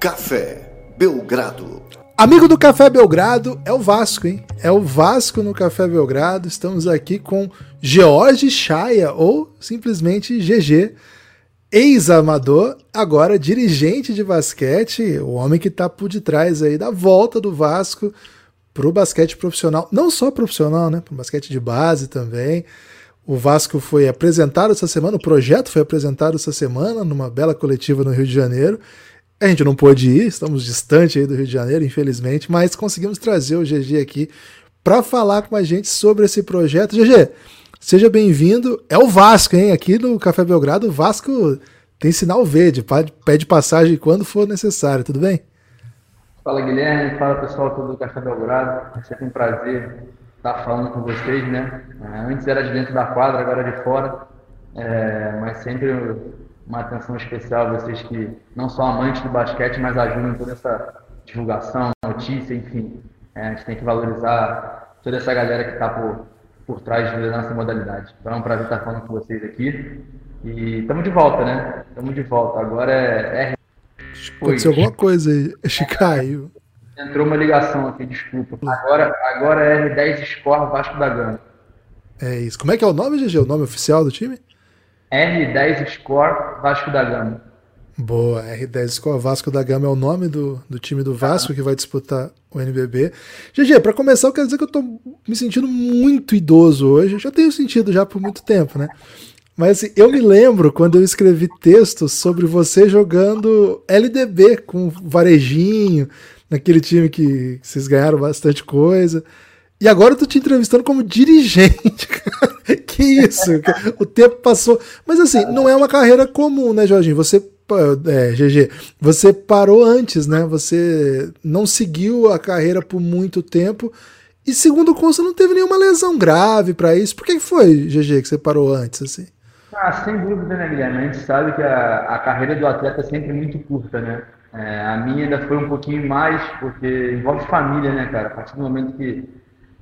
Café Belgrado. Amigo do Café Belgrado é o Vasco, hein? É o Vasco no Café Belgrado. Estamos aqui com George Chaia, ou simplesmente GG, ex-amador, agora dirigente de basquete, o homem que está por detrás aí da volta do Vasco para o basquete profissional, não só profissional, né? Para o basquete de base também. O Vasco foi apresentado essa semana, o projeto foi apresentado essa semana numa bela coletiva no Rio de Janeiro. A gente não pôde ir, estamos distante aí do Rio de Janeiro, infelizmente, mas conseguimos trazer o GG aqui para falar com a gente sobre esse projeto. GG, seja bem-vindo. É o Vasco, hein? Aqui no Café Belgrado, o Vasco tem sinal verde, pede passagem quando for necessário, tudo bem? Fala Guilherme, fala pessoal todo do Café Belgrado. É sempre um prazer estar falando com vocês, né? É, antes era de dentro da quadra, agora de fora. É, mas sempre uma atenção especial vocês que não são amantes do basquete, mas ajudam em toda essa divulgação, notícia, enfim. É, a gente tem que valorizar toda essa galera que está por, por trás da nossa modalidade. Então é um prazer estar falando com vocês aqui. E estamos de volta, né? Estamos de volta. Agora é. é... Aconteceu alguma coisa aí, Chicaio. Entrou uma ligação aqui, desculpa. Agora, agora é R10 Score Vasco da Gama. É isso. Como é que é o nome, GG? O nome oficial do time? R10 Score Vasco da Gama. Boa, R10 Score Vasco da Gama é o nome do, do time do Vasco que vai disputar o NBB. GG, para começar, eu quero dizer que eu tô me sentindo muito idoso hoje. Já tenho sentido já por muito tempo, né? Mas assim, eu me lembro quando eu escrevi textos sobre você jogando LDB com varejinho, naquele time que vocês ganharam bastante coisa. E agora eu tô te entrevistando como dirigente, cara. Que isso? O tempo passou. Mas assim, não é uma carreira comum, né, Jorginho? Você, é, GG, você parou antes, né? Você não seguiu a carreira por muito tempo. E segundo consta, não teve nenhuma lesão grave para isso. Por que foi, GG, que você parou antes, assim? Ah, sem dúvida, né, Guilherme? A gente sabe que a, a carreira do atleta é sempre muito curta, né? É, a minha ainda foi um pouquinho mais, porque envolve família, né, cara? A partir do momento que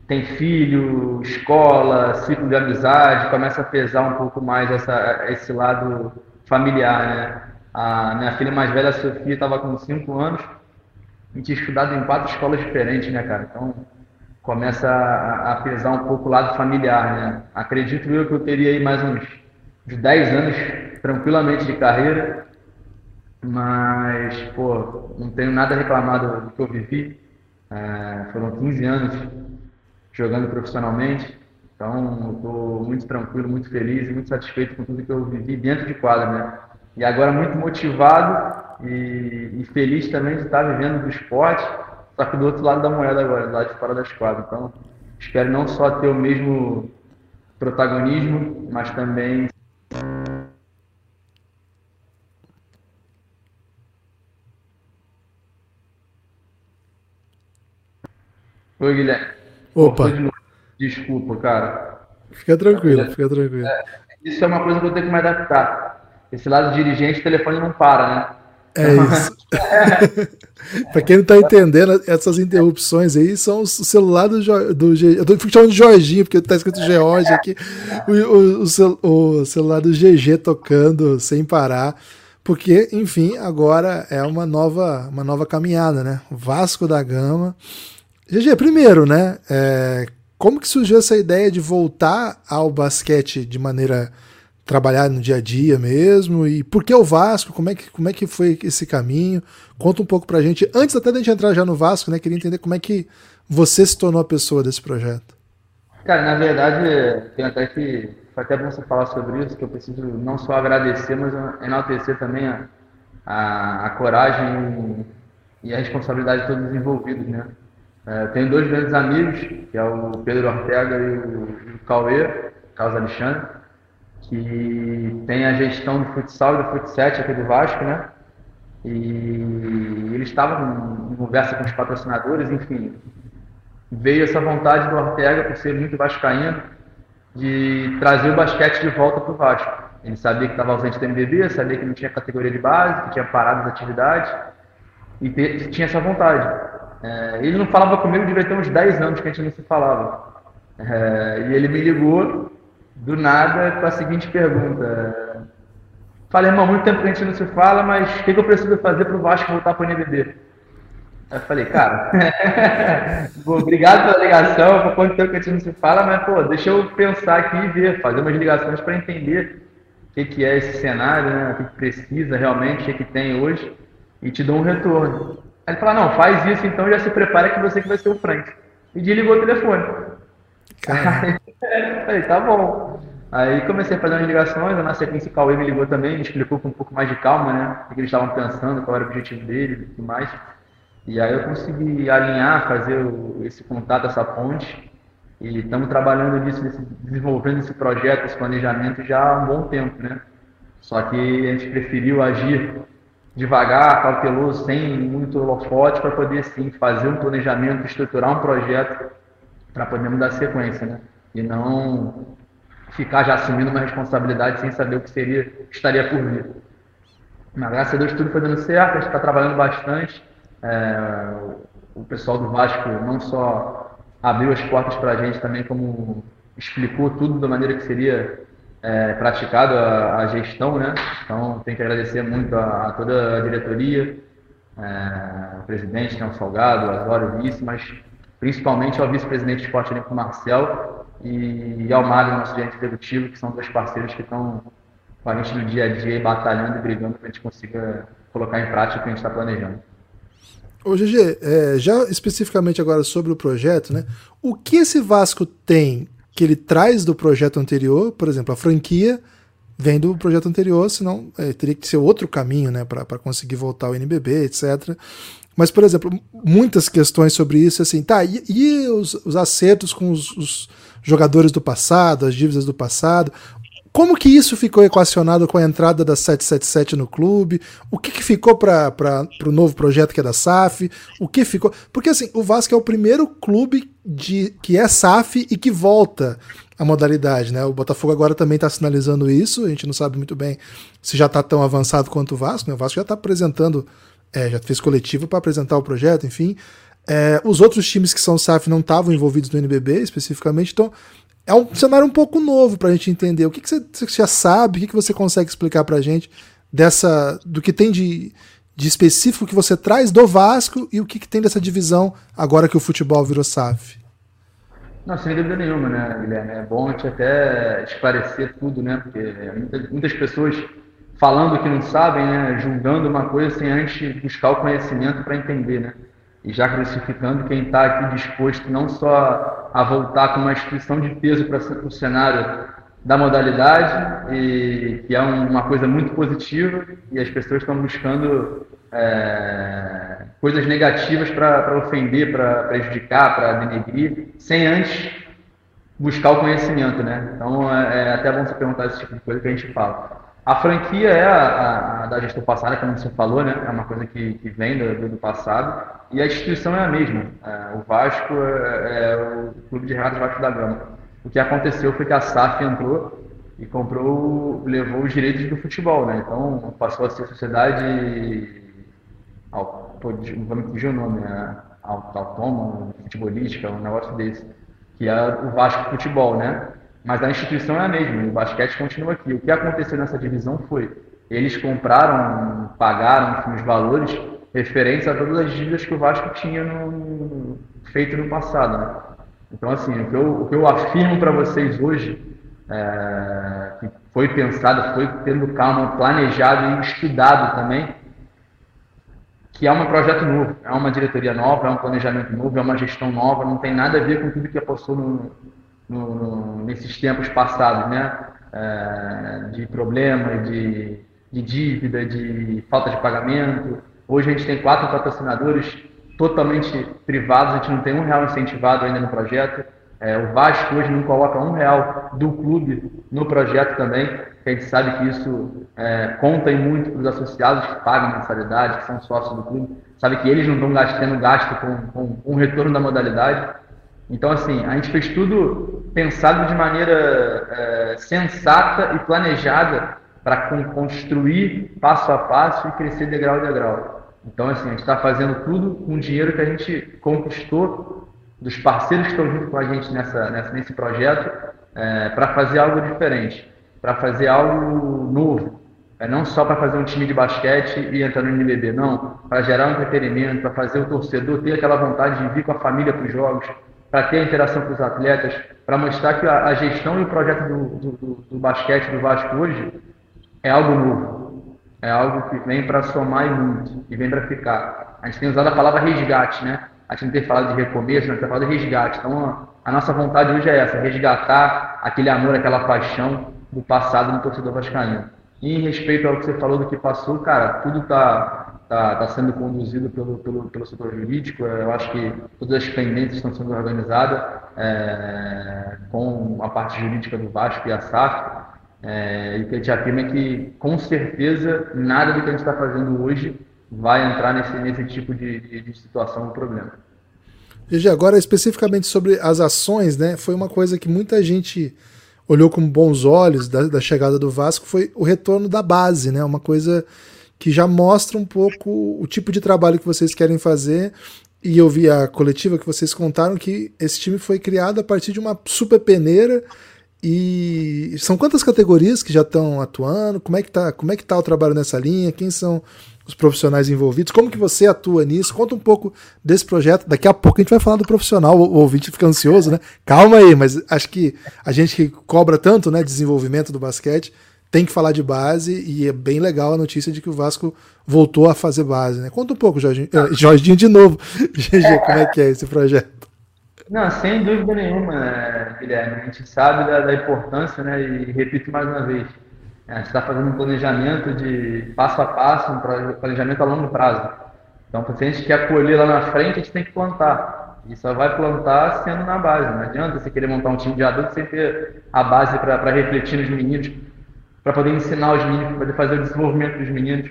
tem filho, escola, ciclo de amizade, começa a pesar um pouco mais essa, esse lado familiar, né? A minha filha mais velha, a Sofia, estava com 5 anos e tinha estudado em quatro escolas diferentes, né, cara? Então começa a, a, pesar um pouco o lado familiar, né? Acredito eu que eu teria aí mais uns, uns 10 anos tranquilamente de carreira, mas, pô, não tenho nada reclamado do que eu vivi. É, foram 15 anos jogando profissionalmente. Então, estou muito tranquilo, muito feliz e muito satisfeito com tudo que eu vivi dentro de quadra, né? E agora muito motivado e, e, feliz também de estar vivendo do esporte, só que do outro lado da moeda agora, do lado de fora das quadras. Então, espero não só ter o mesmo protagonismo, mas também Oi, Guilherme. Opa. Desculpa, cara. Fica tranquilo, fica tranquilo. É, isso é uma coisa que eu tenho que me adaptar. Esse lado dirigente, o telefone não para, né? É isso. pra quem não tá entendendo, essas interrupções aí são o celular do, do Eu tô chamando de Jorginho, porque tá escrito George aqui. O, o, o, o celular do GG tocando sem parar. Porque, enfim, agora é uma nova, uma nova caminhada, né? Vasco da Gama GG, primeiro, né? É, como que surgiu essa ideia de voltar ao basquete de maneira trabalhar no dia a dia mesmo? E por que o Vasco? Como é que, como é que foi esse caminho? Conta um pouco pra gente. Antes até da gente entrar já no Vasco, né? Queria entender como é que você se tornou a pessoa desse projeto. Cara, na verdade, tem até que. Foi até bom você falar sobre isso, que eu preciso não só agradecer, mas enaltecer também a, a, a coragem e a responsabilidade de todos os envolvidos, né? É, tenho dois grandes amigos, que é o Pedro Ortega e o, o Cauê, Carlos Alexandre, que tem a gestão do futsal e do futset aqui do Vasco, né? E eles estavam em conversa com os patrocinadores, enfim. Veio essa vontade do Ortega, por ser muito vascaíno, de trazer o basquete de volta para o Vasco. Ele sabia que estava ausente do MBB, sabia que não tinha categoria de base, que tinha parado as atividades, e tinha essa vontade. É, ele não falava comigo, devia ter uns 10 anos que a gente não se falava. É, e ele me ligou do nada com a seguinte pergunta: Falei, irmão, muito tempo que a gente não se fala, mas o que, que eu preciso fazer para o Vasco voltar para o NBB? Aí eu falei, cara, obrigado pela ligação, por quanto tempo que a gente não se fala, mas, pô, deixa eu pensar aqui e ver, fazer umas ligações para entender o que, que é esse cenário, né? o que, que precisa realmente, o que, que tem hoje, e te dou um retorno. Aí ele falou, não, faz isso então, já se prepara que você que vai ser o Frank. E desligou o telefone. Aí, falei, tá bom. Aí comecei a fazer umas ligações, na sequência o Cauê me ligou também, me explicou com um pouco mais de calma, né? O que eles estavam pensando, qual era o objetivo dele e tudo mais. E aí eu consegui alinhar, fazer esse contato, essa ponte. E estamos trabalhando nisso, desenvolvendo esse projeto, esse planejamento já há um bom tempo, né? Só que a gente preferiu agir devagar, cauteloso, sem muito holofote, para poder sim fazer um planejamento, estruturar um projeto para podermos dar sequência, né? E não ficar já assumindo uma responsabilidade sem saber o que seria, estaria por vir. Mas graças a Deus tudo foi dando certo, a gente está trabalhando bastante. É, o pessoal do Vasco não só abriu as portas para a gente também, como explicou tudo da maneira que seria é, praticado a, a, gestão, né? Então, tem que agradecer muito a, a toda a diretoria, é, o presidente, que é um salgado, o Azório, vice, mas principalmente ao vice-presidente de esporte olímpico, Marcel, e ao Mário, nosso gerente executivo, que são dois parceiros que estão com a gente no dia a dia, batalhando e brigando para a gente consiga colocar em prática o que a gente está planejando. Ô GG, é, já especificamente agora sobre o projeto, né? O que esse Vasco tem que ele traz do projeto anterior, por exemplo, a franquia vem do projeto anterior, senão é, teria que ser outro caminho, né, para conseguir voltar ao NBB, etc. Mas, por exemplo, muitas questões sobre isso, assim, tá, e, e os, os, acertos com os, os, jogadores do passado, as dívidas do passado, como que isso ficou equacionado com a entrada da 777 no clube? O que, que ficou para o novo projeto que é da SAF? O que ficou. Porque assim, o Vasco é o primeiro clube de, que é SAF e que volta a modalidade, né? O Botafogo agora também está sinalizando isso, a gente não sabe muito bem se já está tão avançado quanto o Vasco, né? O Vasco já está apresentando, é, já fez coletivo para apresentar o projeto, enfim. É, os outros times que são SAF não estavam envolvidos no NBB especificamente, então é um cenário um pouco novo para a gente entender. O que, que, você, já sabe, o que, que você consegue explicar para a gente dessa, do que tem de, de específico que você traz do Vasco e o que, que tem dessa divisão agora que o futebol virou SAF? Não, sem dúvida nenhuma, né, Guilherme? É bom a gente até esclarecer tudo, né? Porque muitas, muitas pessoas falando que não sabem, né? Julgando uma coisa sem antes buscar o conhecimento para entender, né? E já crucificando quem está aqui disposto não só a voltar com uma instituição de peso para o cenário da modalidade, e que é uma coisa muito positiva, e as pessoas estão buscando é, coisas negativas para ofender, para prejudicar, para denegrir, sem antes buscar o conhecimento, né? Então é, é até bom você perguntar esse tipo de coisa que a gente fala. A franquia é a, a, da gestão passada, como você falou, né? É uma coisa que, que vem do, do, passado. E a instituição é a mesma. É, o Vasco é, é, o Clube de Regatas Vasco da Gama. O que aconteceu foi que a SAF entrou e comprou, levou os direitos do futebol, né? Então passou a ser sociedade. Vamos fugir o nome, né? Autônoma, futebolística, um negócio desse. Que é o Vasco Futebol, né? Mas a instituição é a mesma, o basquete continua aqui. O que aconteceu nessa divisão foi, eles compraram, pagaram enfim, os valores referentes a todas as dívidas que o Vasco tinha no, feito no passado. Né? Então, assim, o que eu, o que eu afirmo para vocês hoje, é, que foi pensado, foi tendo calma, planejado e estudado também, que é um projeto novo, é uma diretoria nova, é um planejamento novo, é uma gestão nova, não tem nada a ver com tudo que passou no, no, no, nesses tempos passados, né? É, de problemas, de, de dívida, de falta de pagamento. Hoje a gente tem quatro patrocinadores totalmente privados, a gente não tem um real incentivado ainda no projeto. É, o Vasco hoje não coloca um real do clube no projeto também, a gente sabe que isso é, conta muito para os associados que pagam mensalidade, que são sócios do clube, sabe que eles não estão gastando gasto com, com um retorno da modalidade. Então, assim, a gente fez tudo pensado de maneira é, sensata e planejada para construir passo a passo e crescer degrau a degrau. Então, assim, a gente está fazendo tudo com o dinheiro que a gente conquistou dos parceiros que estão junto com a gente nessa, nessa nesse projeto é, para fazer algo diferente, para fazer algo novo. É não só para fazer um time de basquete e entrar no NBB, não. Para gerar um entretenimento, para fazer o torcedor ter aquela vontade de vir com a família para os jogos, para ter interação com os atletas, para mostrar que a, a, gestão e o projeto do, do, do, basquete do Vasco hoje é algo novo. É algo que vem para somar e muito, e vem para ficar. A gente tem usado a palavra resgate, né? A gente não tem falado de recomeço, a gente tem falado de resgate. Então, a, nossa vontade hoje é essa, resgatar aquele amor, aquela paixão do passado do torcedor vascaíno. E em respeito ao que você falou do que passou, cara, tudo está tá, sendo conduzido pelo, pelo, pelo setor jurídico. Eu acho que todas as pendências estão sendo organizadas é, com a parte jurídica do Vasco e a SAF. É, e o que a gente afirma é que, com certeza, nada do que a gente está fazendo hoje vai entrar nesse, nesse tipo de, de, de situação ou problema. E agora especificamente sobre as ações, né? Foi uma coisa que muita gente olhou com bons olhos da, da, chegada do Vasco foi o retorno da base, né? Uma coisa que já mostra um pouco o tipo de trabalho que vocês querem fazer. E eu vi a coletiva que vocês contaram que esse time foi criado a partir de uma super peneira. E são quantas categorias que já estão atuando? Como é que tá, como é que tá o trabalho nessa linha? Quem são os profissionais envolvidos. Como que você atua nisso? Conta um pouco desse projeto. Daqui a pouco a gente vai falar do profissional. O, ouvinte fica ansioso, né? Calma aí, mas acho que a gente que cobra tanto, né, desenvolvimento do basquete, tem que falar de base e é bem legal a notícia de que o Vasco voltou a fazer base, né? Conta um pouco, Jorginho, uh, Jorginho de novo. GG, como é que é esse projeto? Não, sem dúvida nenhuma, Guilherme. A gente sabe da, da importância, né? E repito mais uma vez, a gente está fazendo um planejamento de passo a passo, um planejamento a longo prazo. Então, se a gente quer colher lá na frente, a gente tem que plantar. E só vai plantar sendo na base. Não adianta você querer montar um time de adultos sem ter a base para refletir nos meninos, para poder ensinar os meninos, para poder fazer o desenvolvimento dos meninos.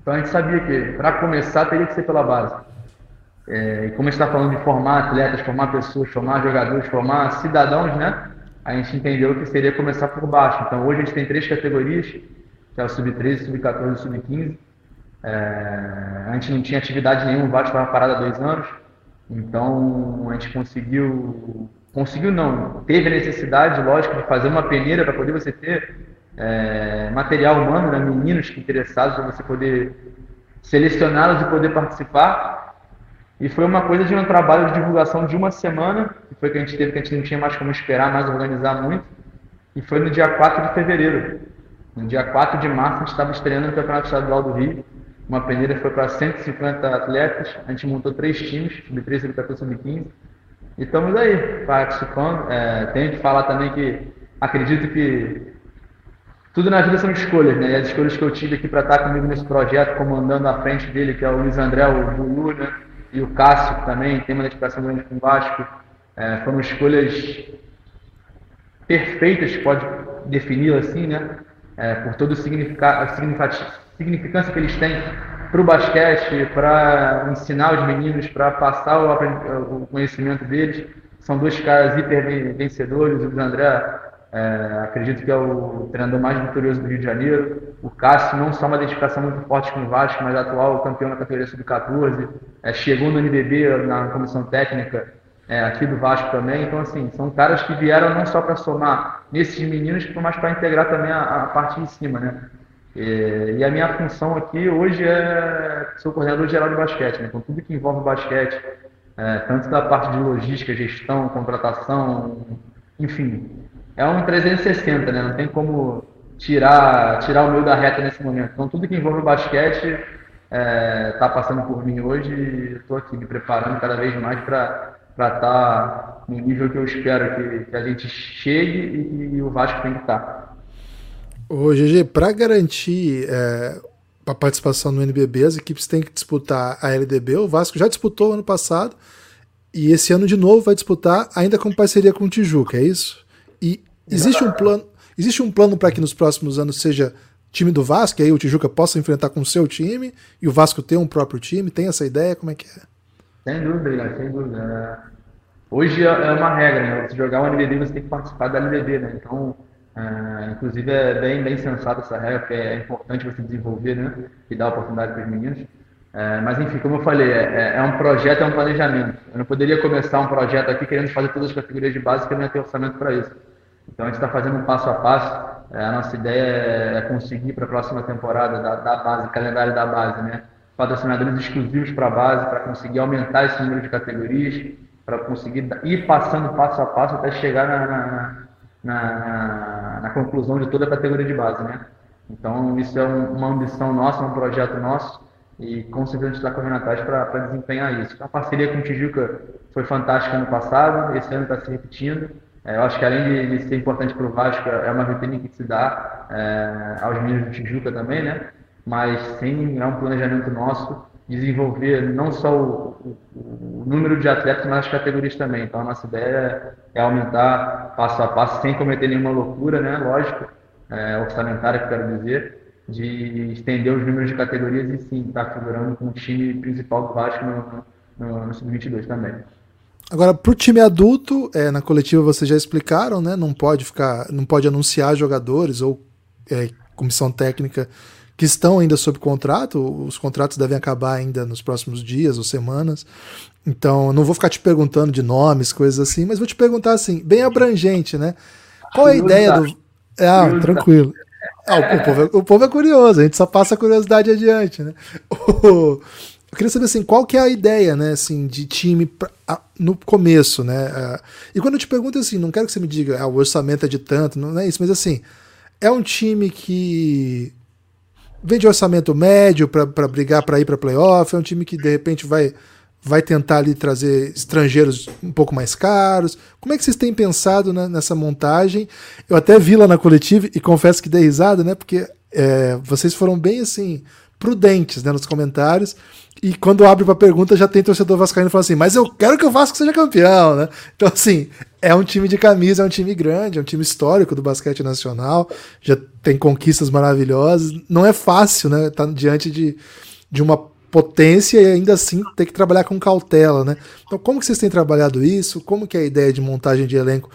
Então, a gente sabia que, para começar, teria que ser pela base. É, e como a gente está falando de formar atletas, formar pessoas, formar jogadores, formar cidadãos, né? a gente entendeu que seria começar por baixo. Então hoje a gente tem três categorias, que é o sub-13, sub-14 e sub-15. É, a gente não tinha atividade nenhuma, o Vasco estava parado há dois anos. Então a gente conseguiu, conseguiu não, teve a necessidade, lógico, de fazer uma peneira para poder você ter é, material humano, né, meninos interessados para você poder selecioná-los e poder participar. E foi uma coisa de um trabalho de divulgação de uma semana, que foi que a gente teve, que a gente não tinha mais como esperar, mais organizar muito. E foi no dia 4 de fevereiro. No dia 4 de março, a gente estava estreando no Campeonato Estadual do Rio. Uma peneira foi para 150 atletas. A gente montou três times, sub-13, sub-14 sub-15. E estamos aí, participando. É, tenho que falar também que acredito que tudo na vida são escolhas, né? E as escolhas que eu tive aqui para estar comigo nesse projeto, comandando à frente dele, que é o Luiz André, o Bulu, né? e o Cássio também tem uma identificação grande com o Vasco. É, foram escolhas perfeitas, pode defini assim, né? É, por toda a significância que eles têm para o basquete, para ensinar os meninos, para passar o, o, conhecimento deles. São dois caras hiper vencedores. O André é, acredito que é o treinador mais vitorioso do Rio de Janeiro. O Cássio não só uma identificação muito forte com o Vasco, mas atual campeão na categoria sub-14. É, chegou no NBB na comissão técnica é, aqui do Vasco também. Então, assim, são caras que vieram não só para somar nesses meninos, mas para integrar também a, a, parte de cima, né? E, e, a minha função aqui hoje é sou coordenador geral de basquete, né? Então, tudo que envolve basquete, é, tanto da parte de logística, gestão, contratação, enfim, é um 360, né? Não tem como tirar, tirar o meu da reta nesse momento. Então, tudo que envolve o basquete está é, tá passando por mim hoje e estou aqui me preparando cada vez mais para estar tá no nível que eu espero que, que a gente chegue e, e, o Vasco tem que estar. Tá. Ô, GG, para garantir é, a participação no NBB, as equipes têm que disputar a LDB. O Vasco já disputou ano passado e esse ano de novo vai disputar, ainda com parceria com o Tijuca, é isso? Existe um plano, existe um plano para que nos próximos anos seja time do Vasco, e aí o Tijuca possa enfrentar com o seu time e o Vasco ter um próprio time? Tem essa ideia? Como é que é? Sem dúvida, sem dúvida. É, hoje é, é uma regra, né? Se jogar o NBB, você tem que participar da NBB, né? Então, é, inclusive é bem, bem sensata essa regra, porque é importante você desenvolver, né? E dar oportunidade para os meninos. É, mas enfim, como eu falei, é, é, um projeto, é um planejamento. Eu não poderia começar um projeto aqui querendo fazer todas as categorias de base, porque eu não ia ter orçamento para isso. Então a gente está fazendo passo a passo. É, a nossa ideia é conseguir para a próxima temporada da, da base, calendário da base, né? patrocinadores exclusivos para a base, para conseguir aumentar esse número de categorias, para conseguir ir passando passo a passo até chegar na, na, na, na, conclusão de toda a categoria de base, né? Então, isso é um, uma ambição nossa, um projeto nosso, e com certeza a gente está correndo atrás para desempenhar isso. A parceria com o Tijuca foi fantástica ano passado, esse ano está se repetindo. É, eu acho que além de, de ser importante para o Vasco, é uma vitrine que se dá é, aos meninos do Tijuca também, né? Mas sem é um planejamento nosso desenvolver não só o, o, o, número de atletas, mas as categorias também. Então a nossa ideia é aumentar passo a passo, sem cometer nenhuma loucura, né? Lógico, é, orçamentária, que quero dizer, de estender os números de categorias e sim estar tá figurando com o time principal do Vasco no, no, no Sub-22 também. Agora, para o time adulto, é, na coletiva vocês já explicaram, né? Não pode ficar, não pode anunciar jogadores ou é, comissão técnica que estão ainda sob contrato. Os contratos devem acabar ainda nos próximos dias ou semanas. Então, não vou ficar te perguntando de nomes, coisas assim, mas vou te perguntar assim, bem abrangente, né? Qual é a ideia do. Ah, tranquilo. Ah, o, povo é, o povo é curioso, a gente só passa a curiosidade adiante, né? O, eu queria saber assim, qual que é a ideia, né, assim, de time pra, a, no começo, né? A, e quando eu te pergunto assim, não quero que você me diga, ah, o orçamento é de tanto, não é isso, mas assim, é um time que vem de orçamento médio para brigar para ir para playoff, é um time que de repente vai vai tentar ali trazer estrangeiros um pouco mais caros. Como é que vocês têm pensado né, nessa montagem? Eu até vi lá na coletiva e confesso que dei risada, né? Porque é, vocês foram bem assim prudentes né, nos comentários e quando abre para pergunta, já tem torcedor vascaíno falando assim, mas eu quero que o Vasco seja campeão, né? Então, assim, é um time de camisa, é um time grande, é um time histórico do basquete nacional, já tem conquistas maravilhosas. Não é fácil, né? Tá diante de, de uma potência e ainda assim ter que trabalhar com cautela, né? Então, como que vocês têm trabalhado isso? Como que é a ideia de montagem de elenco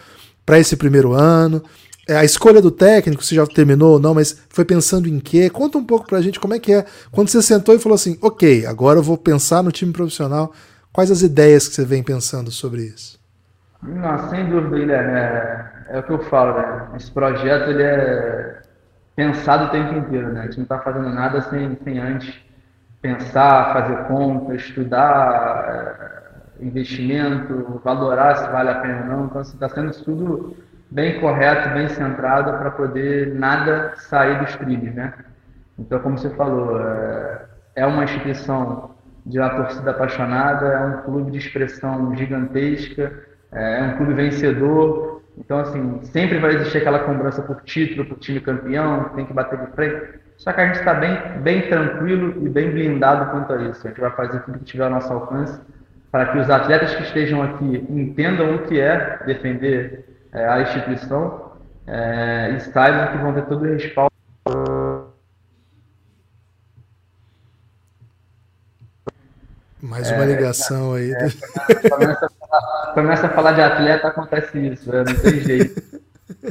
para esse primeiro ano? É, a escolha do técnico, se já terminou ou não, mas foi pensando em quê? Conta um pouco pra gente como é que é. Quando você sentou e falou assim, ok, agora eu vou pensar no time profissional, quais as ideias que você vem pensando sobre isso? Não, sem dúvida, Guilherme, é, é o que eu falo, né? Esse projeto ele é pensado o tempo inteiro, né? A gente não está fazendo nada sem, sem antes pensar, fazer conta, estudar é, investimento, valorar se vale a pena ou não. Então, está assim, sendo tudo bem correto, bem centrado para poder nada sair dos trilhos, né? Então, como você falou, é, é uma instituição de uma torcida apaixonada, é um clube de expressão gigantesca, é, é um clube vencedor. Então, assim, sempre vai existir aquela cobrança por título, por time campeão, tem que bater de frente. Só que a gente está bem, bem tranquilo e bem blindado quanto a isso. A gente vai fazer tudo que tiver ao nosso alcance para que os atletas que estejam aqui entendam o que é defender é, a instituição é, e saibam que vão ter todo o respaldo. Mais uma é, ligação aí. É, começa, a, começa, a falar de atleta, acontece isso, é, não tem jeito.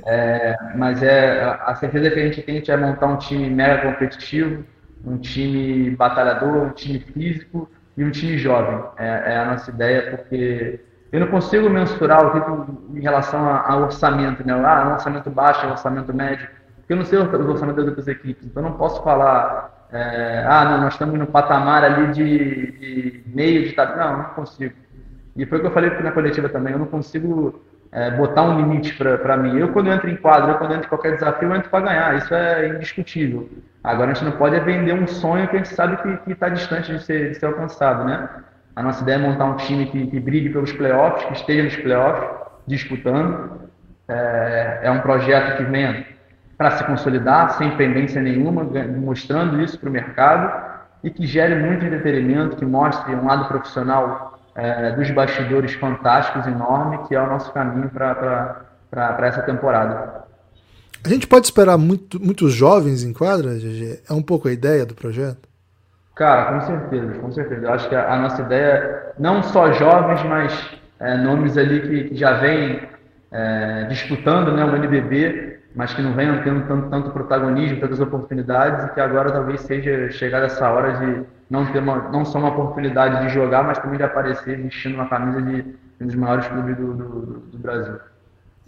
É, mas é a certeza que a gente tem é montar um time mega competitivo, um time batalhador, um time físico e um time jovem. É, é a nossa ideia, porque eu não consigo mensurar o que em relação ao orçamento, né? Ah, orçamento baixo, orçamento médio. Porque eu não sei os orçamentos das outras equipes, então eu não posso falar, é, ah, não, nós estamos no patamar ali de, de meio de tabela. Não, não consigo. E foi o que eu falei na coletiva também, eu não consigo é, botar um limite para mim. Eu, quando eu entro em quadro, eu, quando eu entro em qualquer desafio, eu entro para ganhar, isso é indiscutível. Agora, a gente não pode vender um sonho que a gente sabe que está distante de ser, de ser alcançado, né? A nossa ideia é montar um time que, que brigue pelos playoffs, que esteja nos playoffs, disputando. É, é um projeto que vem para se consolidar, sem pendência nenhuma, mostrando isso para o mercado e que gere muito entretenimento, que mostre um lado profissional é, dos bastidores fantásticos, enorme, que é o nosso caminho para essa temporada. A gente pode esperar muito, muitos jovens em quadra, GG? É um pouco a ideia do projeto? Cara, com certeza, com certeza. Eu acho que a, a nossa ideia, não só jovens, mas é, nomes ali que, que já vêm é, disputando né, o NBB, mas que não venham tendo tanto, tanto protagonismo, tantas oportunidades, e que agora talvez seja chegada essa hora de não ter uma, não só uma oportunidade de jogar, mas também de aparecer vestindo uma camisa de um dos maiores clubes do, do, do Brasil.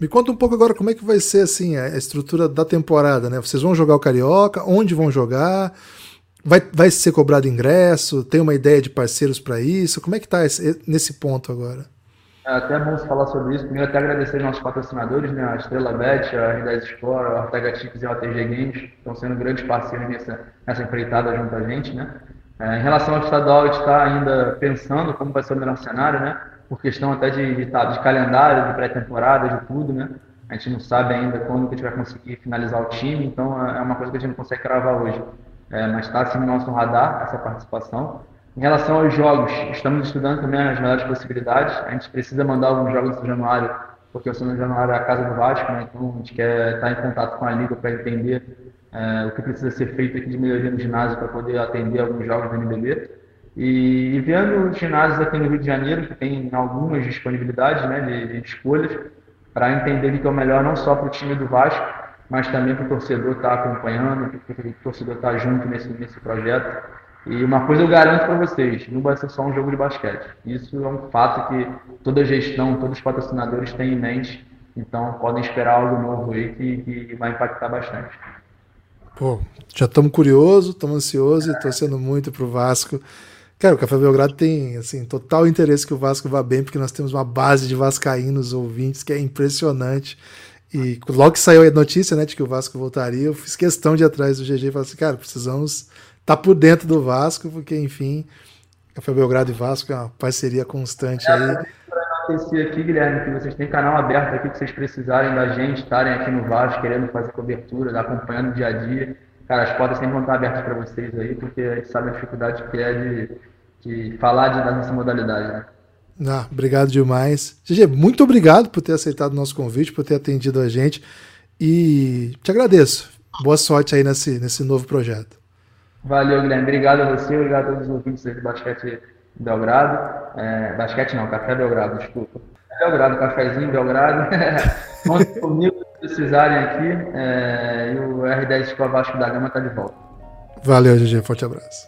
Me conta um pouco agora como é que vai ser assim a estrutura da temporada, né? Vocês vão jogar o Carioca? Onde vão jogar? Vai, vai ser cobrado ingresso? Tem uma ideia de parceiros para isso? Como é que está nesse ponto agora? É até bom falar sobre isso. Primeiro, até agradecer aos nossos patrocinadores, né? a Estrela Bet, a R10 Sport, a Ortega Chips e a OTG Games, estão sendo grandes parceiros nessa, nessa empreitada junto a gente. Né? É, em relação ao estadual, a gente está ainda pensando como vai ser o melhor cenário, né? por questão até de, de, de calendário, de pré-temporada, de tudo. Né? A gente não sabe ainda quando que a gente vai conseguir finalizar o time, então é, é uma coisa que a gente não consegue cravar hoje. É, mas está assim no nosso radar essa participação. Em relação aos jogos, estamos estudando também as melhores possibilidades. A gente precisa mandar alguns jogos no Januário, porque o São Januário é a casa do Vasco, né? então a gente quer estar em contato com a Liga para entender é, o que precisa ser feito aqui de melhoria no ginásio para poder atender alguns jogos do NBB. E, e vendo os ginásios aqui no Rio de Janeiro, que tem algumas disponibilidades né, de, de escolhas, para entender o que é o melhor não só para o time do Vasco, mas também para o torcedor estar tá acompanhando, para o torcedor estar tá junto nesse, nesse projeto. E uma coisa eu garanto para vocês, não vai ser só um jogo de basquete. Isso é um fato que toda gestão, todos os patrocinadores têm em mente. Então podem esperar algo novo aí que, que vai impactar bastante. Pô, já estamos curiosos, estamos ansiosos é. e torcendo muito para o Vasco. Cara, o Café Belgrado tem assim, total interesse que o Vasco vá bem, porque nós temos uma base de vascaínos ouvintes que é impressionante. E logo que saiu a notícia né, de que o Vasco voltaria, eu fiz questão de ir atrás do GG e falar assim, cara, precisamos tá por dentro do Vasco, porque, enfim, Café Belgrado e Vasco é uma parceria constante é, aí. Agradecer aqui, Guilherme, que vocês têm canal aberto aqui, que vocês precisarem da gente, estarem aqui no Vasco, querendo fazer cobertura, acompanhando o dia a dia. Cara, as portas sempre vão estar abertas para vocês aí, porque a gente sabe a dificuldade que é de, de falar de, dessa modalidade, né? Ah, obrigado demais. GG, muito obrigado por ter aceitado o nosso convite, por ter atendido a gente. E te agradeço. Boa sorte aí nesse, nesse novo projeto. Valeu, Guilherme. Obrigado a você, obrigado a todos os ouvintes do Basquete Belgrado. É, basquete não, Café Belgrado, desculpa. Belgrado, cafezinho Belgrado. Contem comigo se precisarem aqui. É, e o R10 Escola Vasco da Gama está de volta. Valeu, GG. Forte abraço.